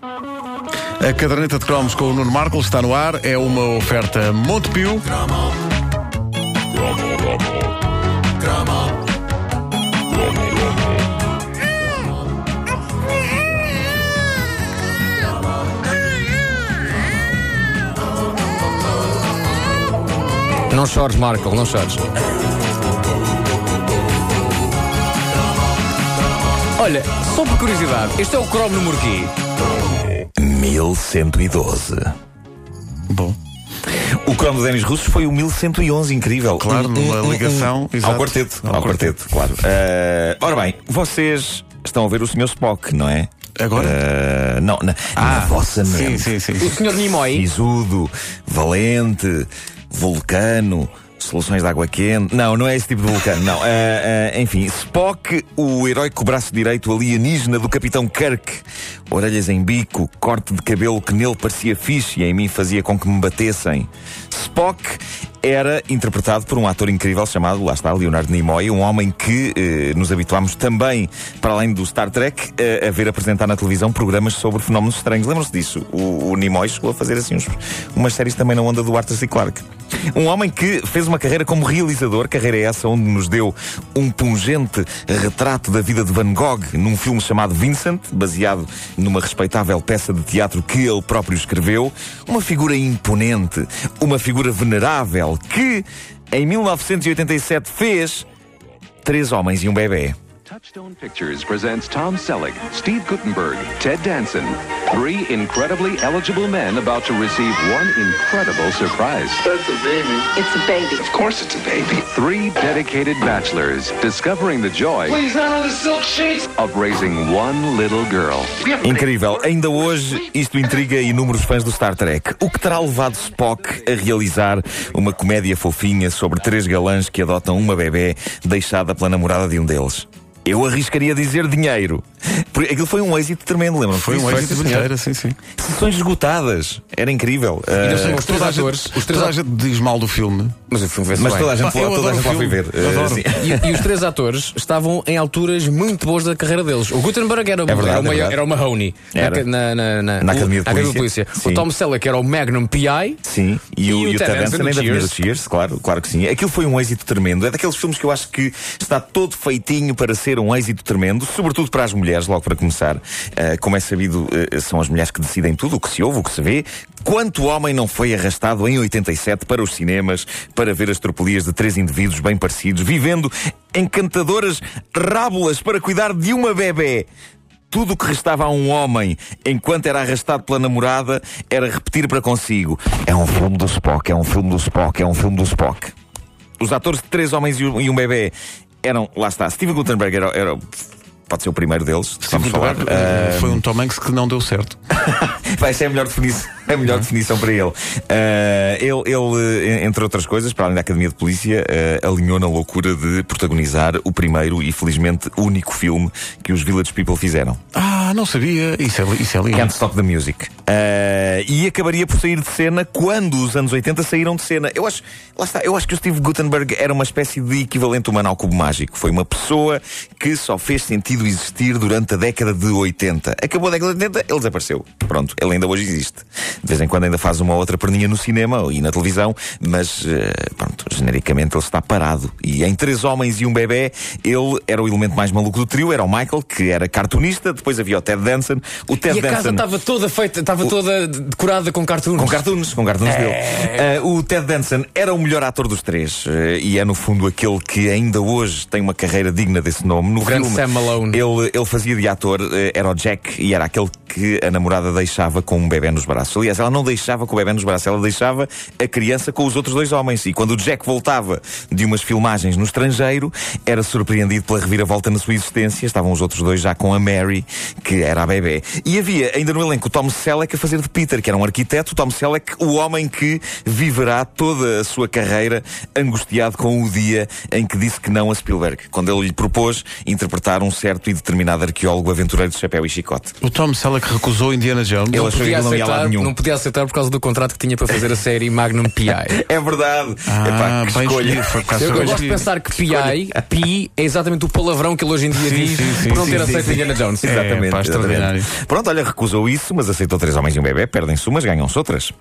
A caderneta de cromos com o Nuno Marcos está no ar. É uma oferta Montepio. Não chores, Marco, não chores. Olha, só por curiosidade, este é o cromo número quê? 1112. Bom, O cromo dos Denis Russos foi o 1111, incrível. Claro, numa um- ligação, exato. Ao quarteto, Ao ao, quarteto, claro. Eh, ora bem, vocês estão a ver o Sr. Spock, não é? Agora? Eh, não, na, na vossa sim, mente. sim, sim. O senhor Nimoy. Sisudo, valente, vulcano, soluções de água quente. Não, não é esse tipo de vulcano, não. Ah, ah, enfim, Spock, o heróico braço direito alienígena do Capitão Kirk. Orelhas em bico, corte de cabelo que nele parecia fixe e em mim fazia com que me batessem. Spock era interpretado por um ator incrível chamado, lá está, Leonardo Nimoy, um homem que eh, nos habituámos também, para além do Star Trek, eh, a ver apresentar na televisão programas sobre fenómenos estranhos. Lembram-se disso? O, o Nimoy chegou a fazer assim uns, umas séries também na onda do Arthur C. Clarke. Um homem que fez uma carreira como realizador, carreira essa onde nos deu um pungente retrato da vida de Van Gogh num filme chamado Vincent, baseado numa respeitável peça de teatro que ele próprio escreveu. Uma figura imponente, uma figura venerável que, em 1987, fez Três Homens e um Bebê. Touchstone Pictures presents Tom Selleck, Steve Gutenberg, Ted Danson. Three incredibly eligible men about to receive one incredible surprise. That's a baby. It's a baby. Of course it's a baby. Three dedicated bachelors discovering the joy Please, not on the silk sheets. of raising one little girl. Incrível. Ainda hoje isto intriga inúmeros fãs do Star Trek. O que terá levado Spock a realizar uma comédia fofinha sobre três galãs que adotam uma bebê deixada pela namorada de um deles? Eu arriscaria dizer dinheiro. Porque aquilo foi um êxito tremendo, lembram-se? Foi um disso? êxito de sim, sim. Sessões esgotadas. Era incrível. São os três Toda atores. Os três Toda atores. diz mal do filme. Mas o filme mas toda a gente, eu toda a gente lá o foi ver. sim. E, e os três atores estavam em alturas muito boas da carreira deles. O Gutenberg era, verdade, era, o, é era o Mahoney Era. Na, na, na, Na Academia de o- Polícia. O. Tom Selleck era o Magnum PI. Sim, e, o, e o Ted Danson do ainda vinha do Cheers. Cheers, claro, claro que sim. Aquilo foi um êxito tremendo. É daqueles filmes que eu acho que está todo feitinho para ser um êxito tremendo, sobretudo para as mulheres, logo para começar. Ah, como é sabido, ah, são as mulheres que decidem tudo, o que se ouve, o que se vê. Quanto homem não foi arrastado em 87 para os cinemas para ver as tropelias de três indivíduos bem parecidos, vivendo encantadoras rábulas para cuidar de uma bebê? Tudo o que restava a um homem enquanto era arrastado pela namorada era repetir para consigo: É um filme do Spock, é um filme do Spock, é um filme do Spock. Os atores de Três Homens e um Bebê eram, lá está, Steven Gutenberg era, era- pode ser o primeiro deles, vamos falar. Eh, Foi um Tom Hanks que não deu certo. Vai ser a melhor definição, a melhor definição para ele. Ah, ele, ele, eh, entre outras coisas, para além da Academia de Polícia, ah, alinhou na loucura de protagonizar o primeiro e felizmente único filme que os Village People fizeram. Ah, não sabia. Isso é, isso é lindo. Can't Stop the Music. Ah, e acabaria por sair de cena quando os anos 80 saíram de cena. Eu acho, lá está, eu acho que o Steve Gutenberg era uma espécie de equivalente humano ao cubo mágico. Foi uma pessoa que só fez sentido existir durante a década de 80. Acabou a década de 80, ele desapareceu. Pronto, ele ainda hoje existe. De vez em quando ainda faz uma outra perninha no cinema e na televisão, mas eh, pronto, genericamente ele está parado. E em Três Homens e um Bebê, ele era o elemento mais maluco do trio, era o Michael, que era cartunista, depois havia o Ted Danson. O Ted E a casa Danson. estava toda feita, estava toda decorada com cartoons. Com cartoons, com cartoons dele. Eh, o Ted Danson era o melhor ator dos três eh, e é no fundo aquele que ainda hoje tem uma carreira digna desse nome. No grande Sam Malone. Ele, ele fazia de ator, eh, era o Jack e era aquele que a namorada deixava com um bebê nos braços. Aliás, ela não deixava com o bebê nos braços, ela deixava a criança com os outros dois homens. E quando o Jack voltava de umas filmagens no estrangeiro, era surpreendido pela reviravolta na sua existência. Estavam os outros dois já com a Mary, que era a bebê. E havia ainda no elenco o Tom Selleck a fazer de Peter, que era um arquiteto. O Tom Selleck, o homem que viverá toda a sua carreira angustiado com o dia em que disse que não a Spielberg, quando ele lhe propôs interpretar um certo e determinado arqueólogo aventureiro de chapéu e chicote. O Tom Selleck recusou Indiana Jones. Ele achou que não ia aceitar, nenhum. Podia aceitar por causa do contrato que tinha para fazer a série Magnum P.I. É verdade. Ah, Epá, que bem escolha. acaso Eu, eu gosto de pensar que P.I. Pi é exatamente o palavrão que ele hoje em dia Sim, diz sim, sim, por não sim, ter sim, aceito sim. Indiana Jones. É, Exatamente, pá, exatamente. Pronto, olha, recusou isso, mas aceitou três homens e um bebê, perdem-se umas, ganham-se outras.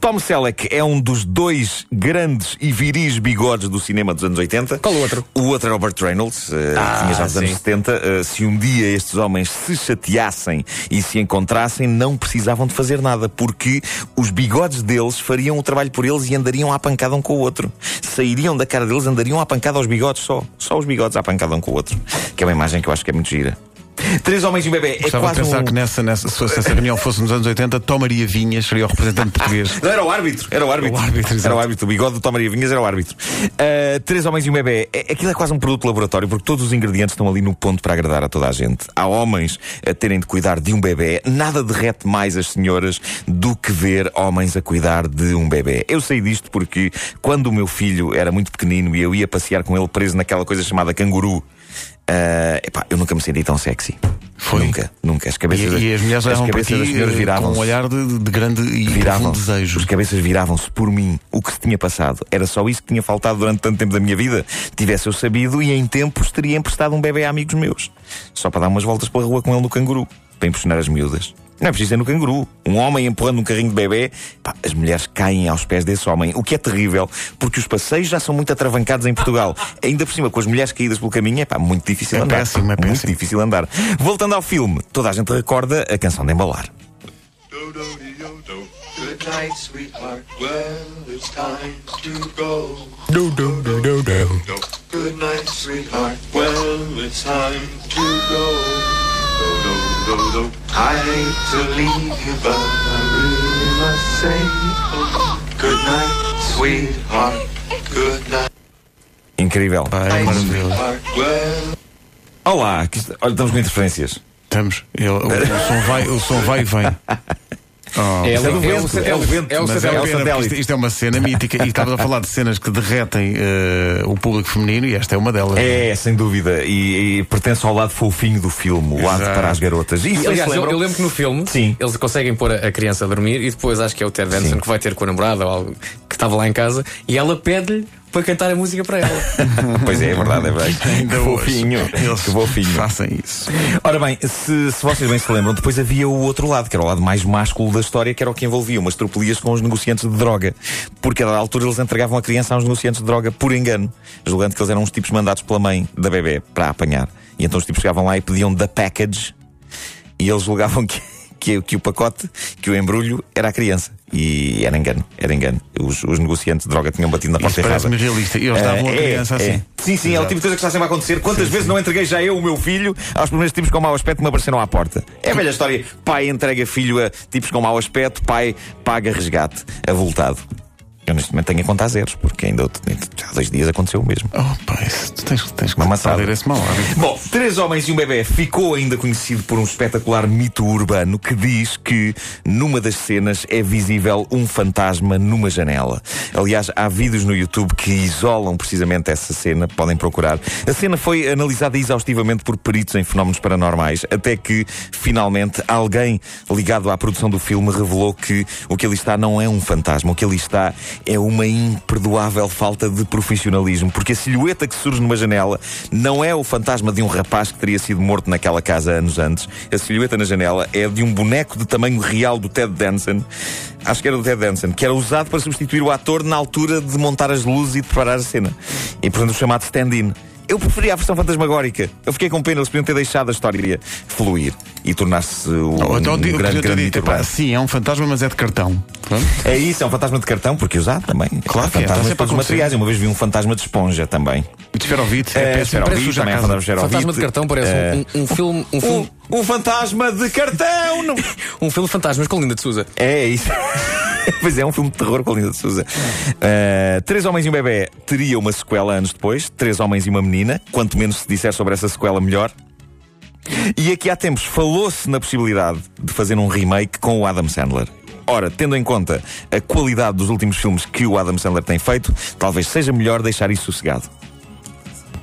Tom Selleck é um dos dois grandes e viris bigodes do cinema dos anos 80. Qual o outro? O outro era o Burt Reynolds, eh, Ah, tinha já dos anos sim. 70. Eh, se um dia estes homens se chateassem e se encontrassem, não precisavam de fazer nada, porque os bigodes deles fariam o trabalho por eles e andariam à pancada um com o outro. Sairiam da cara deles, andariam à pancada aos bigodes só. Só os bigodes à pancada um com o outro. Que é uma imagem que eu acho que é muito gira. Três homens e um bebê. É Gostava de quase pensar um... que nessa, nessa, se essa reunião fosse nos anos 80, Tom Maria Vinhas seria o representante português. Não, era o árbitro, era o árbitro. O árbitro, era o árbitro. O bigode do Tom Maria Vinhas era o árbitro. Uh, três homens e um bebê. É- Aquilo é quase um produto laboratório, porque todos os ingredientes estão ali no ponto para agradar a toda a gente. Há homens a terem de cuidar de um bebê. Nada derrete mais as senhoras do que ver homens a cuidar de um bebê. Eu sei disto porque quando o meu filho era muito pequenino e eu ia passear com ele preso naquela coisa chamada canguru, uh, epá, eu nunca me senti tão sexy. Foi. Nunca, nunca. As E, cabeças, e as mulheres para cabeças das senhoras viravam com um olhar de, de grande e viravam desejo. Os cabeças viravam-se por mim. O que se tinha passado era só isso que tinha faltado durante tanto tempo da minha vida. Tivesse eu sabido e em tempos teria emprestado um bebê a amigos meus. Só para dar umas voltas pela rua com ele no canguru. Para impressionar as miúdas. Não é preciso ser no canguru. Um homem empurrando um carrinho de bebê, pá, as mulheres caem aos pés desse homem. O que é terrível, porque os passeios já são muito atravancados em Portugal. Ainda por cima, com as mulheres caídas pelo caminho, é pá, muito difícil É andar. péssimo, é Muito péssimo. difícil andar. Voltando ao filme, toda a gente recorda a canção de embalar. Good night, sweetheart. Well, it's time to go. Good night, sweetheart. Well, it's time to go. I hate to leave you, but I really must say, oh, good night, sweetheart. Good night, Incrível. Well, Olá, que olha, estamos com interferências. Estamos. O, o som vai, o som vai e vem. Oh, É, Isto é é o vento, satélite. é o vento, É o Mas é satélite. satélite. isto, isto é uma cena mítica e estávamos a falar de cenas que derretem eh, o público feminino e esta é uma delas. É, sem dúvida. E, e pertence ao lado fofinho do filme, o lado Exato. para as garotas. E Aliás, eu, eu lembro que no filme Sim. eles conseguem pôr a, a criança a dormir e depois acho que é o Ted Danson Sim. que vai ter com a namorada ou algo que estava lá em casa e ela pede-lhe para cantar a música para ela. Pois é, é verdade, é verdade. Ainda que fofinho. Eles Que fofinho. Façam isso. Ora bem, se, se vocês bem se lembram, depois havia o outro lado, que era o lado mais másculo da história, que era o que envolvia umas tropelias com os negociantes de droga. Porque a altura eles entregavam a criança aos negociantes de droga por engano, julgando que eles eram uns tipos mandados pela mãe da bebê para apanhar. E então os tipos chegavam lá e pediam da package e eles julgavam que, que, que o pacote, que o embrulho era a criança. E era engano, era engano. Os, os negociantes de droga tinham batido na Isso porta errada. parece-me realista. E eles davam a É, criança é, assim. é. Sim, sim, é o tipo de coisa que está sempre a acontecer. Quantas vezes não entreguei já eu o meu filho aos primeiros tipos com mau aspecto que me apareceram à porta? É a velha história. Pai entrega filho a tipos com mau aspecto, pai paga resgate, avultado. Eu neste momento tenho a contar zeros, porque ainda há dois dias aconteceu o mesmo. Oh, pai, tu tens, tens que perder esse hábito. Bom, Três Homens e um Bebê ficou ainda conhecido por um espetacular mito urbano que diz que numa das cenas é visível um fantasma numa janela. Aliás, há vídeos no YouTube que isolam precisamente essa cena, podem procurar. A cena foi analisada exaustivamente por peritos em fenómenos paranormais, até que, finalmente, alguém ligado à produção do filme revelou que o que ali está não é um fantasma, o que ali está é uma imperdoável falta de profissionalismo, porque a silhueta que surge numa janela não é o fantasma de um rapaz que teria sido morto naquela casa anos antes. A silhueta na janela é de um boneco de tamanho real do Ted Danson. Acho que era do Ted Danson, que era usado para substituir o ator na altura de montar as luzes e de preparar a cena. E portanto o chamado stand-in. Eu preferia a versão fantasmagórica. Eu fiquei com pena, eles podiam ter deixado a história fluir e tornar-se um, Ou então um digo- grande, grande dito, urbano. sim, é um fantasma, mas é de cartão. Pronto. É isso, é um fantasma de cartão, porque usado também. Claro Há que é, está fantasmas de sempre a todos materiais. Uma vez vi um fantasma de esponja também. E de esferovite, É, é esferovite, também casa. fantasma de esferovite. Fantasma de cartão parece É. um, um filme. Um Um, filme, um fantasma de cartão! Um filme de fantasmas com Linda de Souza. É isso. pois é, um filme de terror com a Linda de Souza. Uh, Três Homens e um Bebê teria uma sequela anos depois. Três Homens e uma Menina. Quanto menos se disser sobre essa sequela, melhor. E aqui há tempos falou-se na possibilidade de fazer um remake com o Adam Sandler. Ora, tendo em conta a qualidade dos últimos filmes que o Adam Sandler tem feito, talvez seja melhor deixar isso sossegado.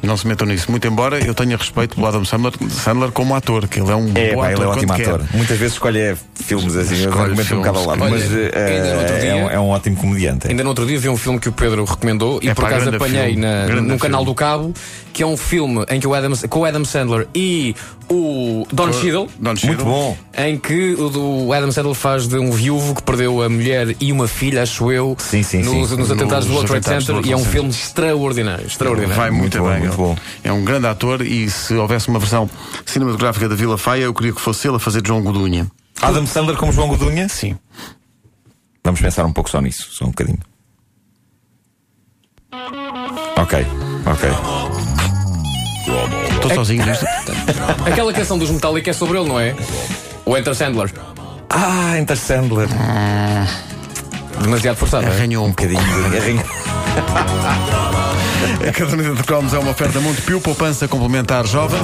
Não se metam nisso. Muito embora eu tenha respeito pelo Adam Sandler, Sandler como ator, que ele é um É, bom pá, ator ele é um ótimo quer. ator. Muitas vezes escolhe é filmes assim, Escolhe argumentos um lado. filmes. Mas Olha, eh, outro é, dia- um, é um ótimo comediante. Ainda no outro dia vi um filme que o Pedro recomendou e É por acaso apanhei filme, na, no canal filme. do Cabo, que é um filme em que o Adam, com o Adam Sandler e o Don Cheadle, Don Cheadle. Muito bom. em que o, do- Adam Sandler faz de um viúvo que perdeu a mulher e uma filha, acho eu, Sim, sim, nos, sim. nos atentados do World Trade Center World e é um filme extraordinário. extraordinário. Vai muito, Muito bom, bem. muito bom. É um grande ator e se houvesse uma versão cinematográfica da Vila Faia, eu queria que fosse ele a fazer João Godunha. Adam Sandler como João Godunha? Sim. Vamos pensar um pouco só nisso, só um bocadinho. Ok, ok. Estou sozinho nisto. Aquela canção dos Metallica é sobre ele, não é? O Enter Sandler. Ah, Enter Sandler. Demasiado forçado. é? Arranhou um Um bocadinho de arranho. A caderneta de cromos é uma oferta muito pio, poupança complementar jovem.